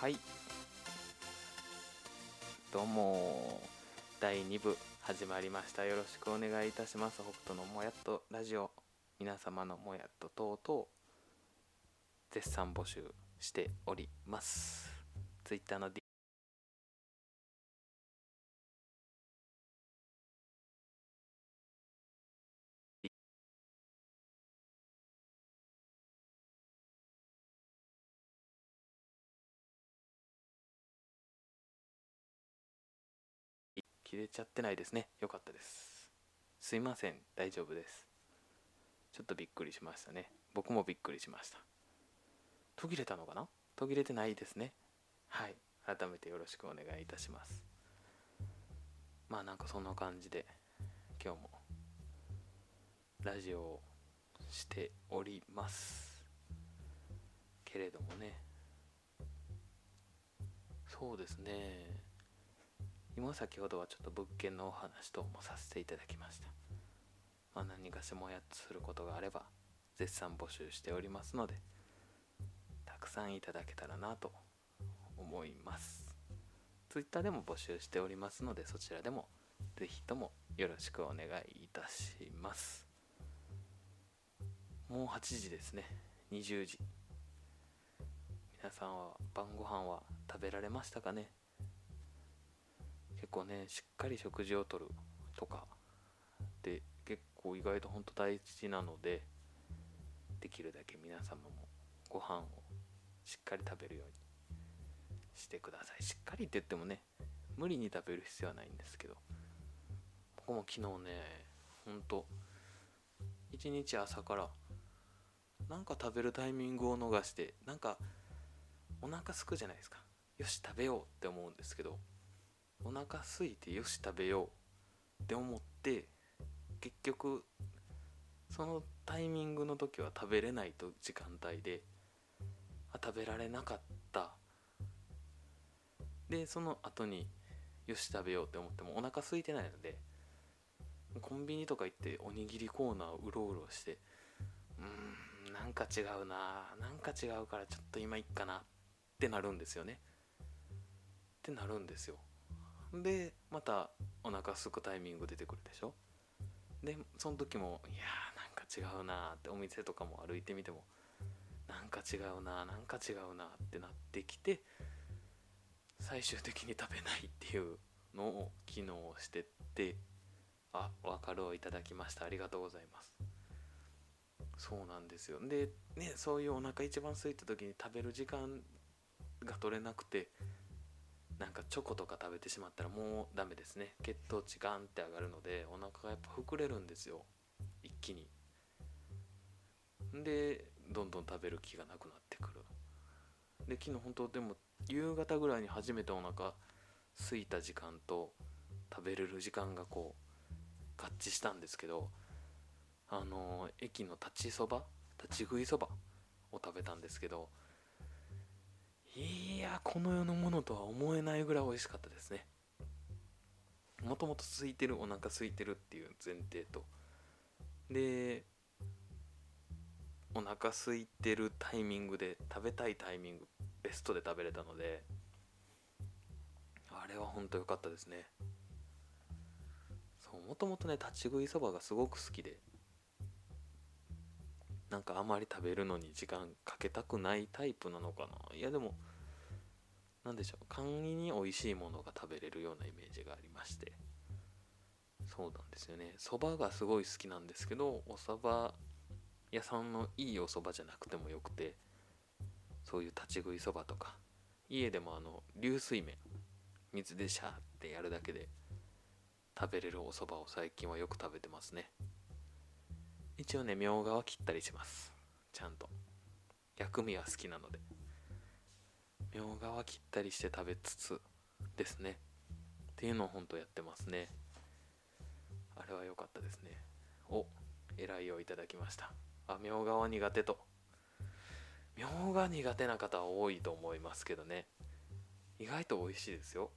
はい。どうも。第2部始まりました。よろしくお願いいたします。北斗のもやっとラジオ。皆様のもやっと等々絶賛募集しております。ツイッターの D 切れちゃってないですね。よかったです。すいません。大丈夫です。ちょっとびっくりしましたね。僕もびっくりしました。途切れたのかな？途切れてないですね。はい。改めてよろしくお願いいたします。まあなんかそんな感じで今日もラジオをしております。けれどもね。そうですね。今先ほどはちょっと物件のお話ともさせていただきました、まあ、何かしもやっとすることがあれば絶賛募集しておりますのでたくさんいただけたらなと思います。Twitter でも募集しておりますのでそちらでもぜひともよろしくお願いいたします。もう8時ですね。20時。皆さんは晩ご飯は食べられましたかね？結構ねしっかり食事をとるとかで結構意外と本当大事なのでできるだけ皆様もご飯をしっかり食べるようにしてください。しっかりって言ってもね無理に食べる必要はないんですけど僕も昨日ねほんと一日朝からなんか食べるタイミングを逃してなんかお腹すくじゃないですか。よし食べようって思うんですけどお腹空いてよし食べようって思って結局そのタイミングの時は食べれないと時間帯であ食べられなかった。でその後によし食べようって思ってもお腹空いてないのでコンビニとか行っておにぎりコーナーうろうろしてうーんなんか違うななんか違うからちょっと今いっかなってなるんですよね。ってなるんですよ。でまたお腹すくタイミング出てくるでしょ？でその時もいやーなんか違うなってお店とかも歩いてみてもなんか違うななんか違うなってなってきて最終的に食べないっていうのを機能してってあ分かるをいただきました。ありがとうございます。そうなんですよ。でねそういうお腹一番空いた時に食べる時間が取れなくてなんかチョコとか食べてしまったらもうダメですね。血糖値ガンって上がるのでお腹がやっぱ膨れるんですよ。一気に。でどんどん食べる気がなくなってくる。で昨日本当でも夕方ぐらいに初めてお腹空いた時間と食べれる時間がこう合致したんですけどあのー、駅の立ちそば立ち食いそばを食べたんですけどいやこの世のものとは思えないぐらい美味しかったですね。もともと空いてるお腹空いてるっていう前提と。でお腹空いてるタイミングで食べたいタイミングベストで食べれたのであれは本当良かったですね。そうもともとね立ち食いそばがすごく好きで。なんかあまり食べるのに時間かけたくないタイプなのかな？いやでも何でしょう。簡易に美味しいものが食べれるようなイメージがありまして。そうなんですよね。そばがすごい好きなんですけどおそば屋さんのいいおそばじゃなくてもよくてそういう立ち食いそばとか。家でもあの流水麺水でシャーってやるだけで食べれるおそばを最近はよく食べてますね。一応ねみょうがは切ったりします。ちゃんと。薬味は好きなので。みょうがは切ったりして食べつつですね。っていうのを本当やってますね。あれは良かったですね。おえらいをいただきました。あみょうがは苦手と。みょうが苦手な方は多いと思いますけどね。意外と美味しいですよ。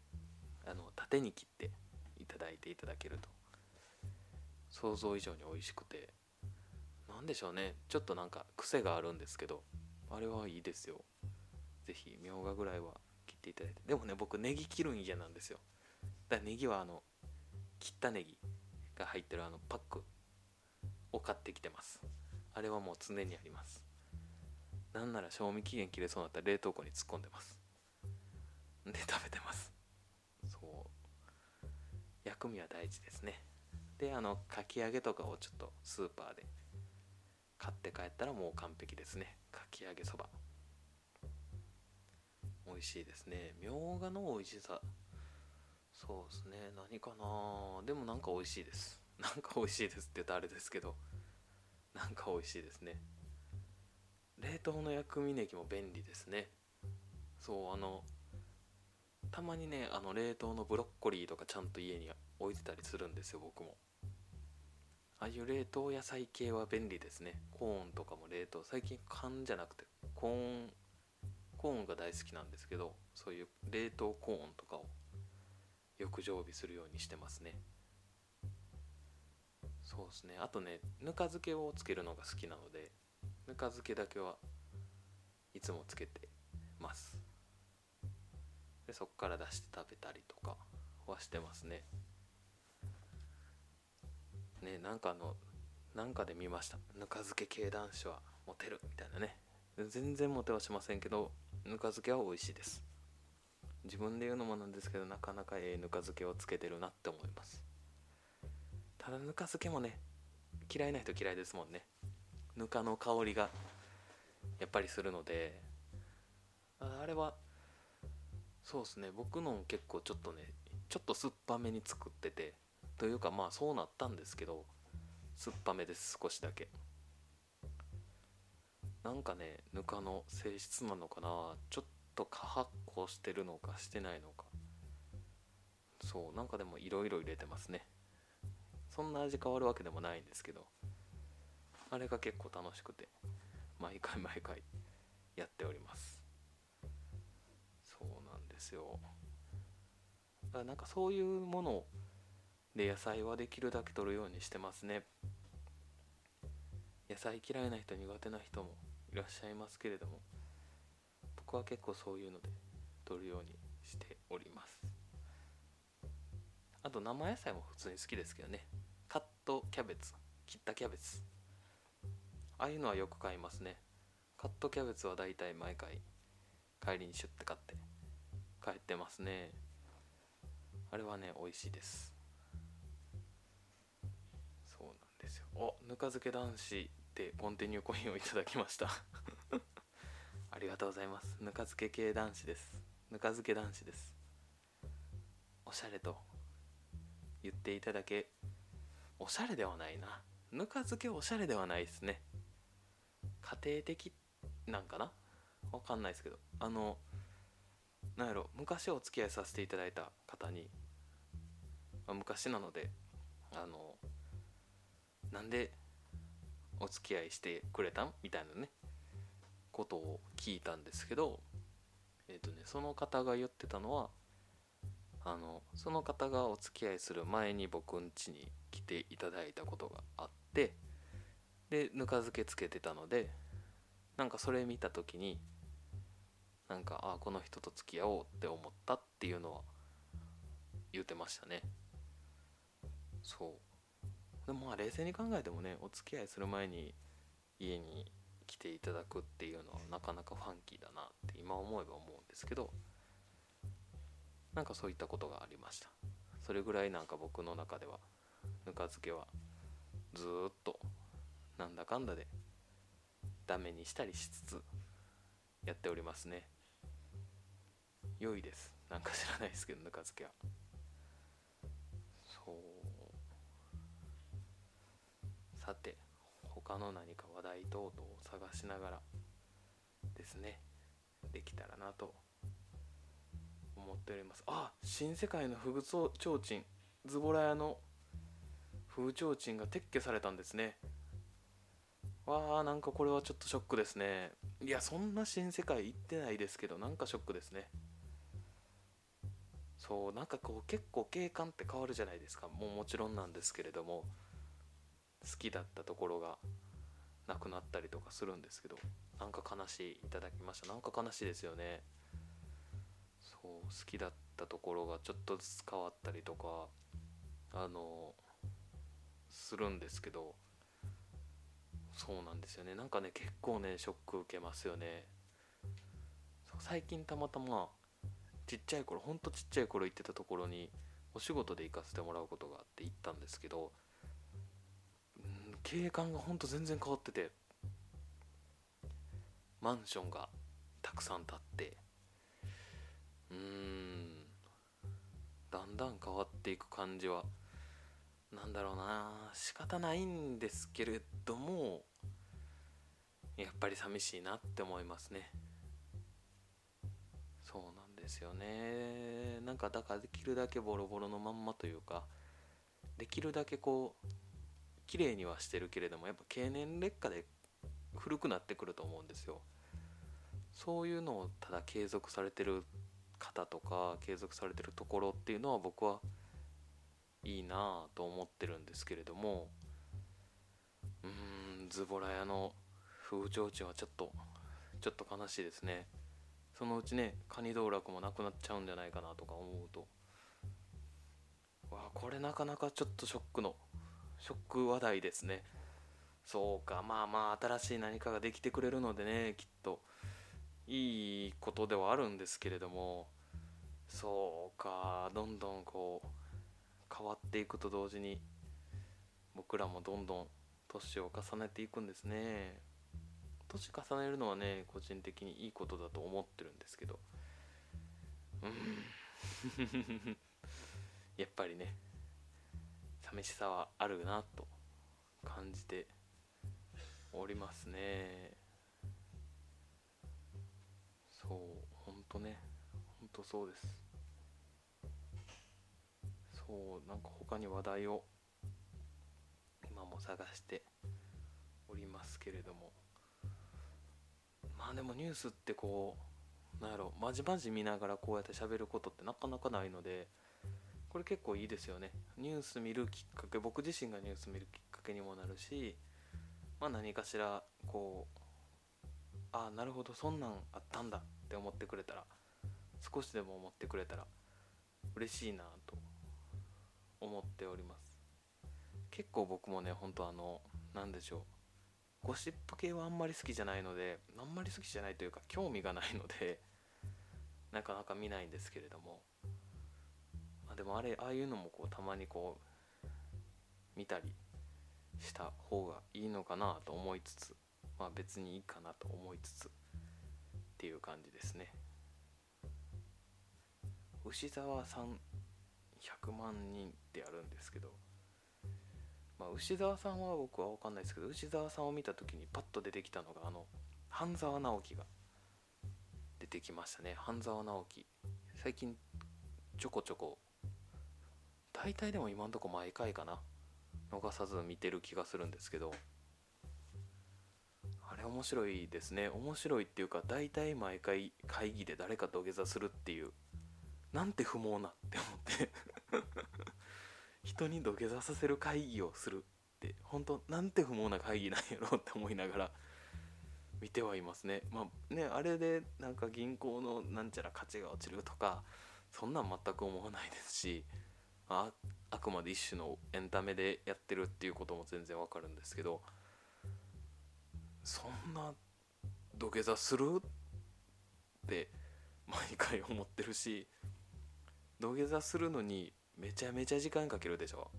あの縦に切っていただいていただけると。想像以上に美味しくて。何でしょうね。ちょっとなんか癖があるんですけどあれはいいですよ。是非みょうがぐらいは切っていただいて。でもね僕ネギ切るん嫌なんですよ。だからネギはあの切ったネギが入ってるあのパックを買ってきてます。あれはもう常にあります。なんなら賞味期限切れそうになったら冷凍庫に突っ込んでます。で食べてます。そう。薬味は大事ですね。であのかき揚げとかをちょっとスーパーで買って帰ったらもう完璧ですね。かき揚げそば。美味しいですね。みょうがの美味しさ。そうですね。何かな。でもなんか美味しいです。なんか美味しいですって言ったらあれですけど。なんか美味しいですね。冷凍の薬味ネギも便利ですね。そうあのたまにねあの冷凍のブロッコリーとかちゃんと家に置いてたりするんですよ僕も。ああいう冷凍野菜系は便利ですね。コーンとかも冷凍最近缶じゃなくてコーンコーンが大好きなんですけどそういう冷凍コーンとかをよく常備するようにしてますね。そうですね。あとねぬか漬けをつけるのが好きなのでぬか漬けだけはいつもつけてます。でそっから出して食べたりとかはしてますね。ねなんかあのなんかで見ました。ぬか漬け系男子はモテるみたいなね。全然モテはしませんけどぬか漬けは美味しいです。自分で言うのもなんですけどなかなかええぬか漬けをつけてるなって思います。ただぬか漬けもね嫌いな人嫌いですもんね。ぬかの香りがやっぱりするので。あれはそうですね。僕の結構ちょっとねちょっと酸っぱめに作ってて。というかまあそうなったんですけど酸っぱめです少しだけ。なんかねぬかの性質なのかなちょっと過発酵してるのかしてないのか。そうなんかでもいろいろ入れてますね。そんな味変わるわけでもないんですけどあれが結構楽しくて毎回毎回やっております。そうなんですよ。だからなんかそういうもので野菜はできるだけ取るようにしてますね。野菜嫌いな人苦手な人もいらっしゃいますけれども僕は結構そういうので取るようにしております。あと生野菜も普通に好きですけどね。カットキャベツ切ったキャベツ。ああいうのはよく買いますね。カットキャベツはだいたい毎回帰りにシュッて買って帰ってますね。あれはね美味しいです。おぬか漬け男子でコンティニューコインをいただきました。ありがとうございます。ぬか漬け系男子です。ぬか漬け男子です。おしゃれと言っていただけ。おしゃれではないな。ぬか漬けおしゃれではないですね。家庭的なんかな？わかんないですけど。あのなんやろ。昔お付き合いさせていただいた方に、まあ、昔なのであのなんでお付き合いしてくれたん？みたいなね。ことを聞いたんですけどえっ、ー、とねその方が言ってたのはあのその方がお付き合いする前に僕ん家に来ていただいたことがあってでぬか漬けつけてたのでなんかそれ見た時になんかあこの人と付き合おうって思ったっていうのは言ってましたね。そう。でもまあ冷静に考えてもねお付き合いする前に家に来ていただくっていうのはなかなかファンキーだなって今思えば思うんですけどなんかそういったことがありました。それぐらいなんか僕の中ではぬか漬けはずっとなんだかんだでダメにしたりしつつやっておりますね。良いです。なんか知らないですけどぬか漬けはそうさて他の何か話題等々を探しながらですねできたらなと思っております。あ新世界のフグちょうちんズボラ屋の風提灯が撤去されたんですね。わあなんかこれはちょっとショックですね。いやそんな新世界行ってないですけどなんかショックですね。そうなんかこう結構景観って変わるじゃないですか。もうもちろんなんですけれども。好きだったところがなくなったりとかするんですけどなんか悲しいいただきました。なんか悲しいですよね。そう好きだったところがちょっとずつ変わったりとかあのするんですけどそうなんですよね。なんかね結構ねショック受けますよね。最近たまたまちっちゃい頃ほんとちっちゃい頃行ってたところにお仕事で行かせてもらうことがあって行ったんですけど景観がほんと全然変わっててマンションがたくさん建ってうーんだんだん変わっていく感じはなんだろうな仕方ないんですけれどもやっぱり寂しいなって思いますね。そうなんですよね。なんかだからできるだけボロボロのまんまというかできるだけこう綺麗にはしてるけれどもやっぱ経年劣化で古くなってくると思うんですよ。そういうのをただ継続されてる方とか継続されてるところっていうのは僕はいいなぁと思ってるんですけれどもうーんズボラ屋の風潮地はちょっとちょっと悲しいですね。そのうちねカニ道楽もなくなっちゃうんじゃないかなとか思うとわあこれなかなかちょっとショックのショック話題ですね。そうかまあまあ新しい何かができてくれるのでねきっといいことではあるんですけれども。そうかどんどんこう変わっていくと同時に僕らもどんどん年を重ねていくんですね。年重ねるのはね個人的にいいことだと思ってるんですけど。うん。やっぱりね寂しさはあるなと感じておりますね。そうほんとね。ほんとそうです。そうなんか他に話題を今も探しておりますけれども。まあでもニュースってこうなんやろまじまじ見ながらこうやって喋ることってなかなかないのでこれ結構いいですよね。ニュース見るきっかけ僕自身がニュース見るきっかけにもなるしまあ何かしらこうああなるほどそんなんあったんだって思ってくれたら少しでも思ってくれたら嬉しいなと思っております。結構僕もねほんとあの何でしょうゴシップ系はあんまり好きじゃないのであんまり好きじゃないというか興味がないのでなかなか見ないんですけれども、あ、でもあれああいうのもこうたまにこう見たりした方がいいのかなと思いつつまあ別にいいかなと思いつつっていう感じですね。牛沢さん100万人ってやるんですけど、まあ、牛沢さんは僕は分かんないですけど牛沢さんを見た時にパッと出てきたのがあの半沢直樹が出てきましたね。半沢直樹。最近ちょこちょこ大体でも今んとこ毎回かな。逃さず見てる気がするんですけど。あれ面白いですね。面白いっていうか大体毎回会議で誰か土下座するっていう。なんて不毛なって思って。人に土下座させる会議をするって。本当なんて不毛な会議なんやろって思いながら。見てはいますね。まあねあれでなんか銀行のなんちゃら価値が落ちるとかそんなん全く思わないですし。ああくまで一種のエンタメでやってるっていうことも全然わかるんですけどそんな土下座する？って毎回思ってるし土下座するのにめちゃめちゃ時間かけるでしょ？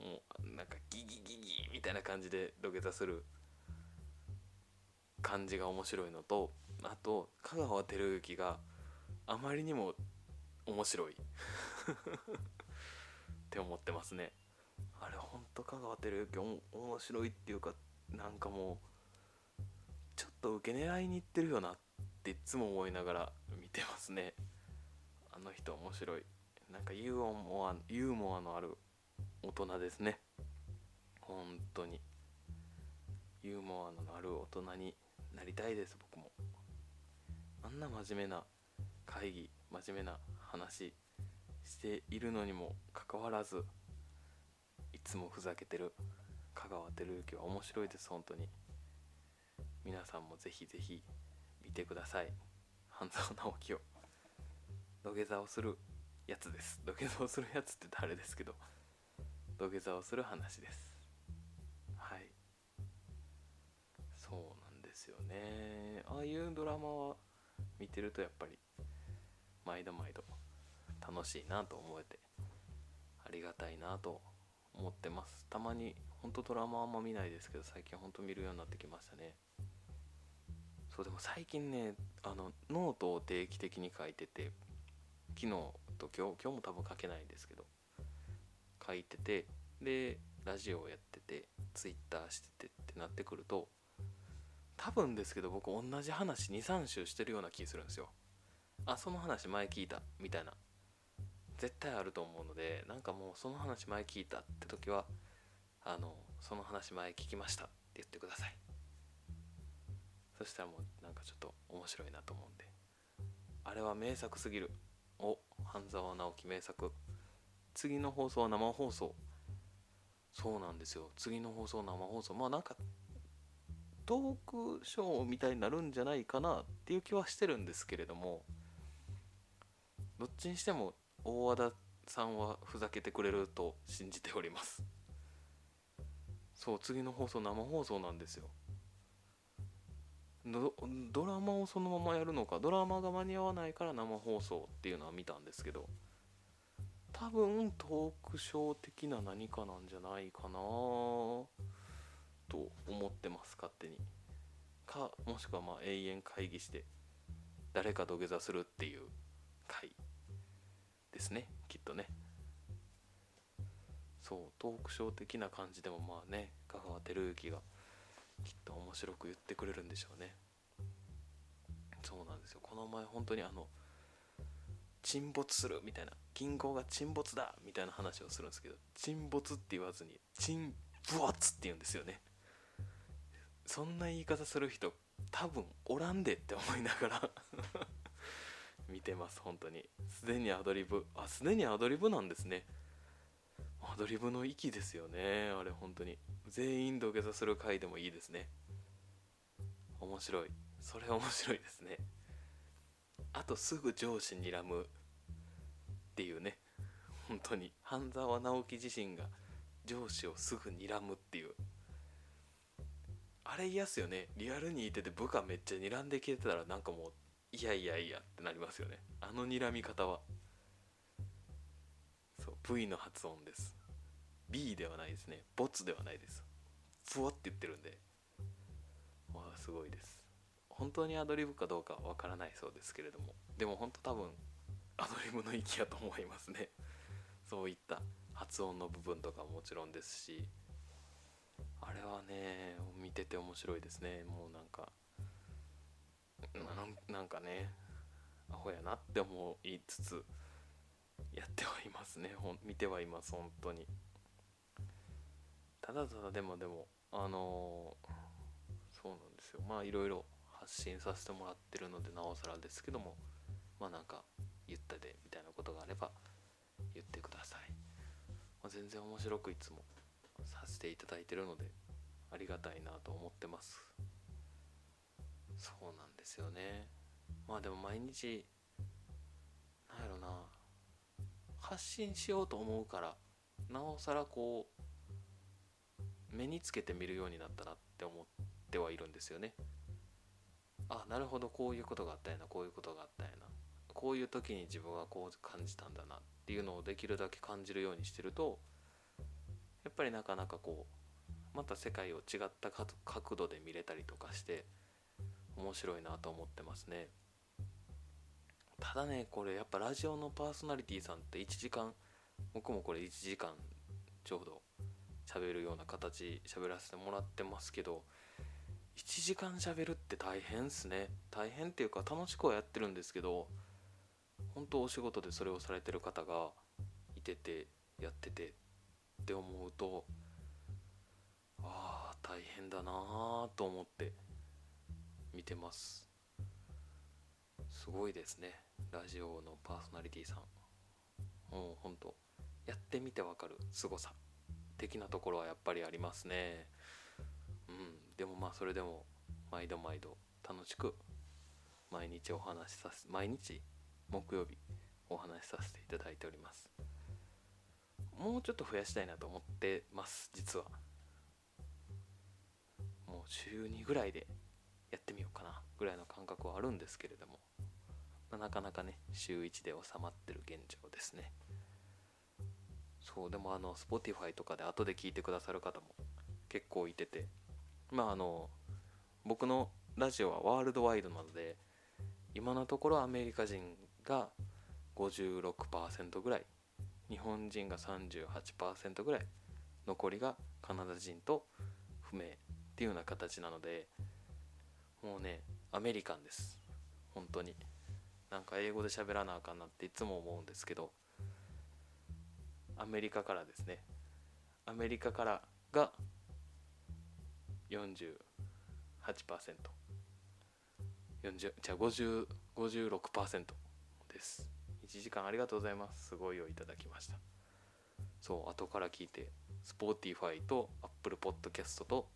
もうなんかギギギギみたいな感じで土下座する感じが面白いのとあと香川照之があまりにも面白い。って思ってますね。あれほんと香川照之面白いっていうかなんかもうちょっと受け狙いにいってるよなっていつも思いながら見てますね。あの人面白い。なんかユーモアユーモアのある大人ですね。本当に。ユーモアのある大人になりたいです僕も。あんな真面目な会議真面目な話しているのにもかかわらずいつもふざけてる香川照之は面白いです本当に。皆さんもぜひぜひ見てください。半沢直樹を。土下座をするやつです。土下座をするやつって誰ですけど。土下座をする話です。はい。そうなんですよね。ああいうドラマは見てるとやっぱり毎度毎度楽しいなと思えてありがたいなと思ってます。たまに本当ドラマあんま見ないですけど最近本当見るようになってきましたね。そうでも最近ねあのノートを定期的に書いてて昨日と今日今日も多分書けないんですけど書いててでラジオをやっててツイッターしててってなってくると多分ですけど僕同じ話23週してるような気するんですよ。あその話前聞いたみたいな。絶対あると思うのでなんかもうその話前聞いたって時はあのその話前聞きましたって言ってください。そしたらもうなんかちょっと面白いなと思うんであれは名作すぎる。お半沢直樹名作。次の放送は生放送。そうなんですよ。次の放送生放送。まあなんかトークショーみたいになるんじゃないかなっていう気はしてるんですけれどもどっちにしても大和田さんはふざけてくれると信じております。そう次の放送生放送なんですよ。ドラマをそのままやるのかドラマが間に合わないから生放送っていうのは見たんですけど多分トークショー的な何かなんじゃないかなと思ってます勝手に。かもしくはまあ永遠会議して誰か土下座するっていう回。ですねきっとね。そうトークショー的な感じでもまあね香川照之がきっと面白く言ってくれるんでしょうね。そうなんですよ。この前本当にあの沈没するみたいな銀行が沈没だみたいな話をするんですけど沈没って言わずに沈没って言うんですよね。そんな言い方する人多分おらんでって思いながら。てます本当に。すでにアドリブあすでにアドリブなんですね。アドリブの域ですよねあれ本当に。全員土下座する回でもいいですね。面白い。それ面白いですね。あとすぐ上司にらむっていうね。本当に。半沢直樹自身が上司をすぐ睨むっていう。あれ嫌っすよね。リアルにいてて部下めっちゃ睨んできてたらなんかもういやいやいやってなりますよね。あの睨み方は。そう V の発音です。B ではないですね。ボツではないです。ふわって言ってるんで。まあすごいです。本当にアドリブかどうかわからないそうですけれども。でも本当多分アドリブの域やと思いますね。そういった発音の部分とかももちろんですし。あれはね見てて面白いですね。もうなんかなんかねアホやなって思いつつやってはいますね。ほん見てはいます本当に。ただただでもでもあのー、そうなんですよ。まあいろいろ発信させてもらってるのでなおさらですけどもまあなんか言ったでみたいなことがあれば言ってください、まあ、全然面白くいつもさせていただいてるのでありがたいなと思ってます。そうなんですよね。まあでも毎日なんやろな。発信しようと思うからなおさらこう目につけてみるようになったなって思ってはいるんですよね。あなるほどこういうことがあったやなこういうことがあったやな。こういう時に自分はこう感じたんだなっていうのをできるだけ感じるようにしてるとやっぱりなかなかこうまた世界を違った角度で見れたりとかして面白いなと思ってますね。ただねこれやっぱラジオのパーソナリティさんって1時間僕もこれ1時間ちょうど喋るような形喋らせてもらってますけど1時間喋るって大変っすね。大変っていうか楽しくはやってるんですけど本当お仕事でそれをされてる方がいててやっててって思うとああ大変だなあと思って。見てます。すごいですね。ラジオのパーソナリティさん。もうほんとやってみてわかる。凄さ。的なところはやっぱりありますね。うん。でもまあそれでも毎度毎度楽しく毎日お話しさせ毎日木曜日お話しさせていただいております。もうちょっと増やしたいなと思ってます実は。もう週2ぐらいでやってみようかなぐらいの感覚はあるんですけれども。なかなかね週1で収まってる現状ですね。そうでもあの Spotify とかで後で聞いてくださる方も結構いてて。まああの僕のラジオはワールドワイドなので今のところアメリカ人が56%ぐらい日本人が38%ぐらい残りがカナダ人と不明っていうような形なのでもうねアメリカンです。本当に。なんか英語で喋らなあかんなっていつも思うんですけどアメリカからですね。アメリカからが 48%40 じゃあ50 56%です。1時間ありがとうございます。すごいをいただきました。そう後から聞いて Spotify と Apple Podcast と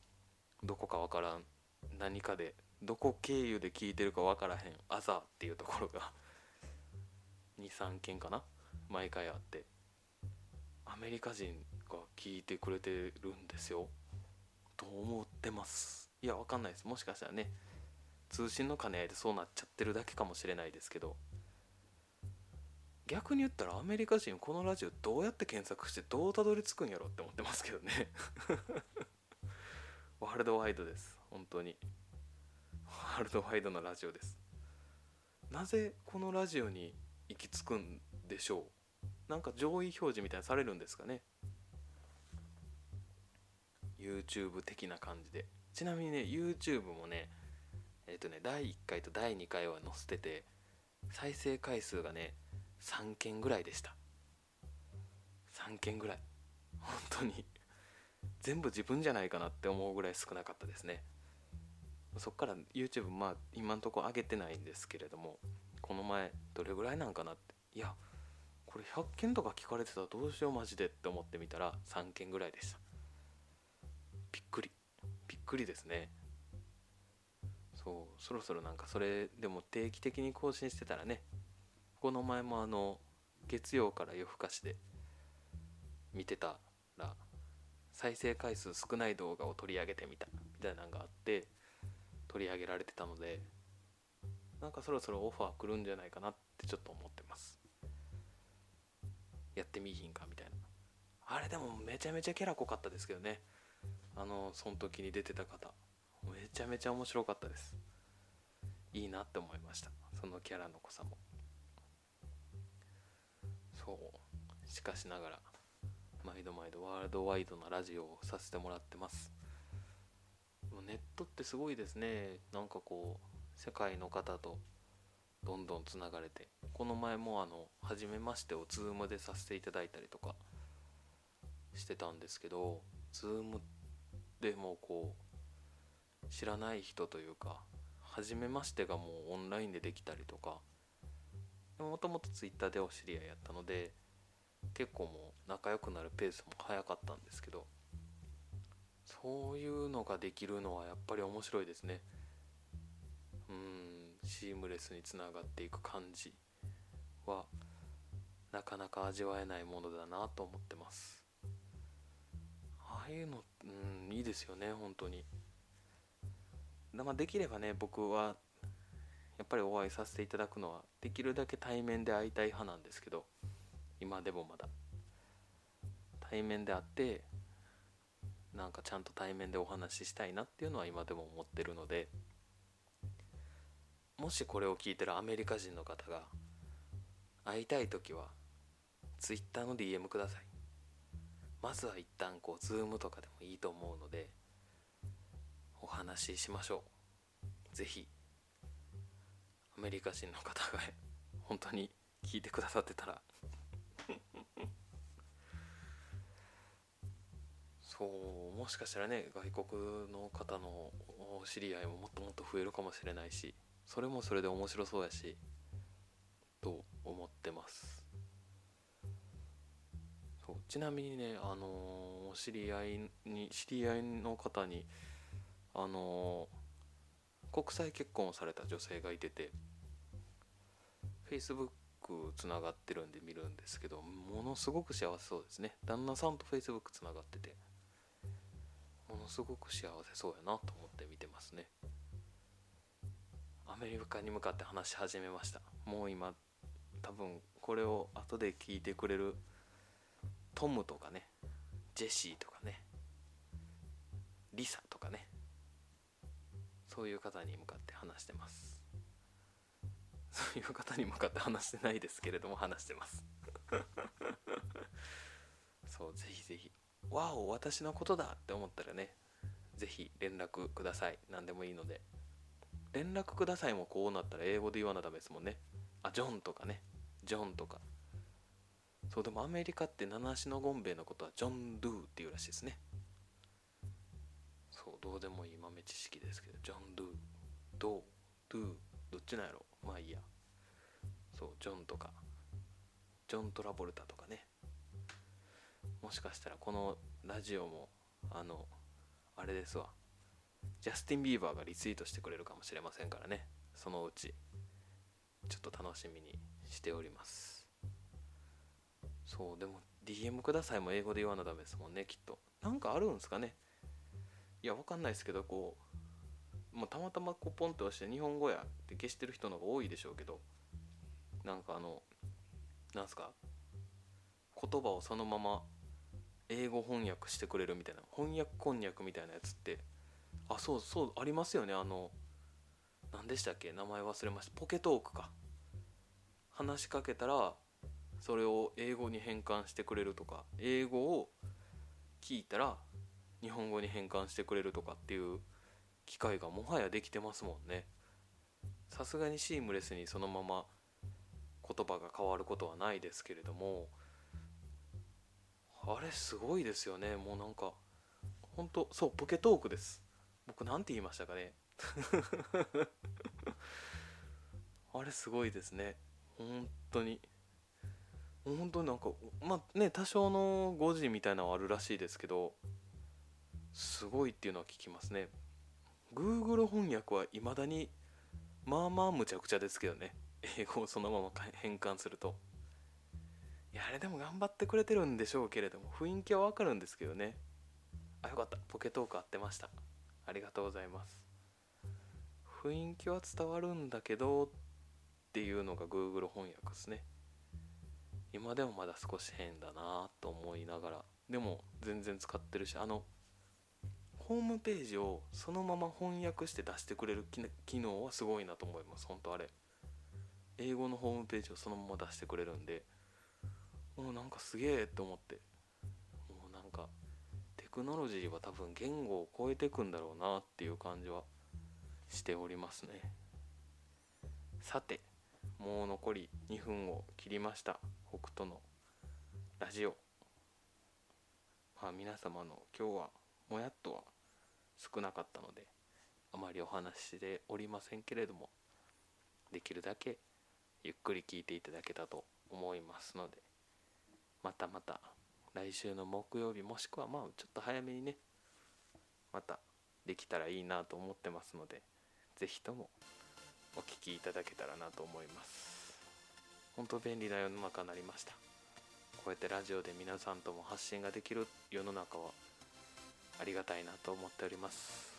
どこかわからん何かでどこ経由で聞いてるかわからへん「朝」っていうところが23件かな毎回あって。アメリカ人が聞いてくれてるんですよ。と思ってます。いやわかんないです。もしかしたらね通信の兼ね合いでそうなっちゃってるだけかもしれないですけど。逆に言ったらアメリカ人このラジオどうやって検索してどうたどり着くんやろって思ってますけどね。ワールドワイドです本当に。ールドワイドなラジオです。なぜこのラジオに行き着くんでしょう？なんか上位表示みたいなされるんですかね？YouTube 的な感じで。ちなみにね YouTube もねえっ、ー、とね第1回と第2回は載せてて再生回数がね3件ぐらいでした。3件ぐらい。本当に。全部自分じゃないかなって思うぐらい少なかったですね。そっから YouTube まあ今んとこ上げてないんですけれどもこの前どれぐらいなんかなっていやこれ100件とか聞かれてたらどうしようマジでって思ってみたら3件ぐらいでした。びっくり。びっくりですね。そうそろそろなんかそれでも定期的に更新してたらねこの前もあの月曜から夜更かしで見てたら再生回数少ない動画を取り上げてみたみたいなのがあって取り上げられてたのでなんかそろそろオファー来るんじゃないかなってちょっと思ってます。やってみいひんかみたいな。あれでもめちゃめちゃキャラ濃かったですけどね。あのその時に出てた方。めちゃめちゃ面白かったです。いいなって思いました。そのキャラの濃さも。そう。しかしながら毎度毎度ワールドワイドなラジオをさせてもらってます。ネットってすごいですね。なんかこう世界の方とどんどんつながれて。この前もあの初めましてを Zoom でさせていただいたりとかしてたんですけど Zoom でもこう知らない人というか初めましてがもうオンラインでできたりとかもともと Twitter でお知り合いやったので結構もう仲良くなるペースも早かったんですけどそういうのができるのはやっぱり面白いですね。うんシームレスにつながっていく感じはなかなか味わえないものだなと思ってます。ああいうのうんいいですよね本当に。まあ、できればね僕はやっぱりお会いさせていただくのはできるだけ対面で会いたい派なんですけど今でもまだ。対面で会ってなんかちゃんと対面でお話ししたいなっていうのは今でも思ってるのでもしこれを聞いてるアメリカ人の方が会いたい時は Twitter の DM ください。まずは一旦こう Zoom とかでもいいと思うのでお話ししましょう。是非アメリカ人の方が本当に聞いてくださってたらそうもしかしたらね外国の方の知り合いももっともっと増えるかもしれないしそれもそれで面白そうやしと思ってます。そうちなみにねあのー、知り合いに知り合いの方にあのー、国際結婚をされた女性がいてて Facebook Facebook つながってるんで見るんですけどものすごく幸せそうですね。旦那さんと Facebook つながってて。ものすごく幸せそうやなと思って見てますね。アメリカに向かって話し始めました。もう今多分これを後で聞いてくれるトムとかねジェシーとかねリサとかねそういう方に向かって話してます。そういう方に向かって話してないですけれども話してます。そうぜひぜひ。わお私のことだって思ったらねぜひ連絡ください。何でもいいので。連絡くださいもこうなったら英語で言わなダメですもんね。あジョンとかね。ジョンとか。そうでもアメリカって七足のゴンベイのことはジョン・ドゥーっていうらしいですね。そうどうでもいい豆知識ですけどジョン・ドゥドゥドゥどっちなんやろ。まあいいや。そうジョンとか。ジョン・トラボルタとかね。もしかしたらこのラジオもあのあれですわ。ジャスティン・ビーバーがリツイートしてくれるかもしれませんからね。そのうちちょっと楽しみにしております。そうでも DM くださいも英語で言わなダメですもんねきっと。なんかあるんですかね。いやわかんないですけどこうもうたまたまこうポンと押して日本語やって消してる人の方が多いでしょうけどなんかあのなんすか言葉をそのまま英語翻訳してくれるみたいな翻訳こんにゃくみたいなやつってあそうそうありますよね。あの何でしたっけ？名前忘れました。ポケトークか。話しかけたらそれを英語に変換してくれるとか英語を聞いたら日本語に変換してくれるとかっていう機会がもはやできてますもんね。さすがにシームレスにそのまま言葉が変わることはないですけれどもあれすごいですよね。もうなんかほんとそうポケトークです。僕なんて言いましたかね。あれすごいですね。本当に。本当になんかまあね多少の誤字みたいなのはあるらしいですけどすごいっていうのは聞きますね。Google 翻訳はいまだにまあまあむちゃくちゃですけどね。英語をそのまま変換すると。いやあれでも頑張ってくれてるんでしょうけれども雰囲気はわかるんですけどね。あよかった。ポケトーク合ってました。ありがとうございます。雰囲気は伝わるんだけどっていうのが Google 翻訳ですね。今でもまだ少し変だなと思いながら。でも全然使ってるしあのホームページをそのまま翻訳して出してくれる機能はすごいなと思います。本当あれ。英語のホームページをそのまま出してくれるんで。もうなんかすげえと思って。もうなんかテクノロジーは多分言語を超えてくんだろうなっていう感じはしておりますね。さてもう残り2分を切りました。北斗のラジオ。まあ皆様の今日はもやっとは少なかったのであまりお話ししておりませんけれどもできるだけゆっくり聞いていただけたと思いますのでまたまた来週の木曜日もしくはまあちょっと早めにねまたできたらいいなと思ってますので是非ともお聴きいただけたらなと思います。本当便利な世の中になりました。こうやってラジオで皆さんとも発信ができる世の中はありがたいなと思っております。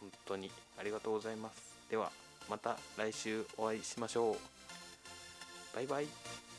本当にありがとうございます。ではまた来週お会いしましょう。バイバイ。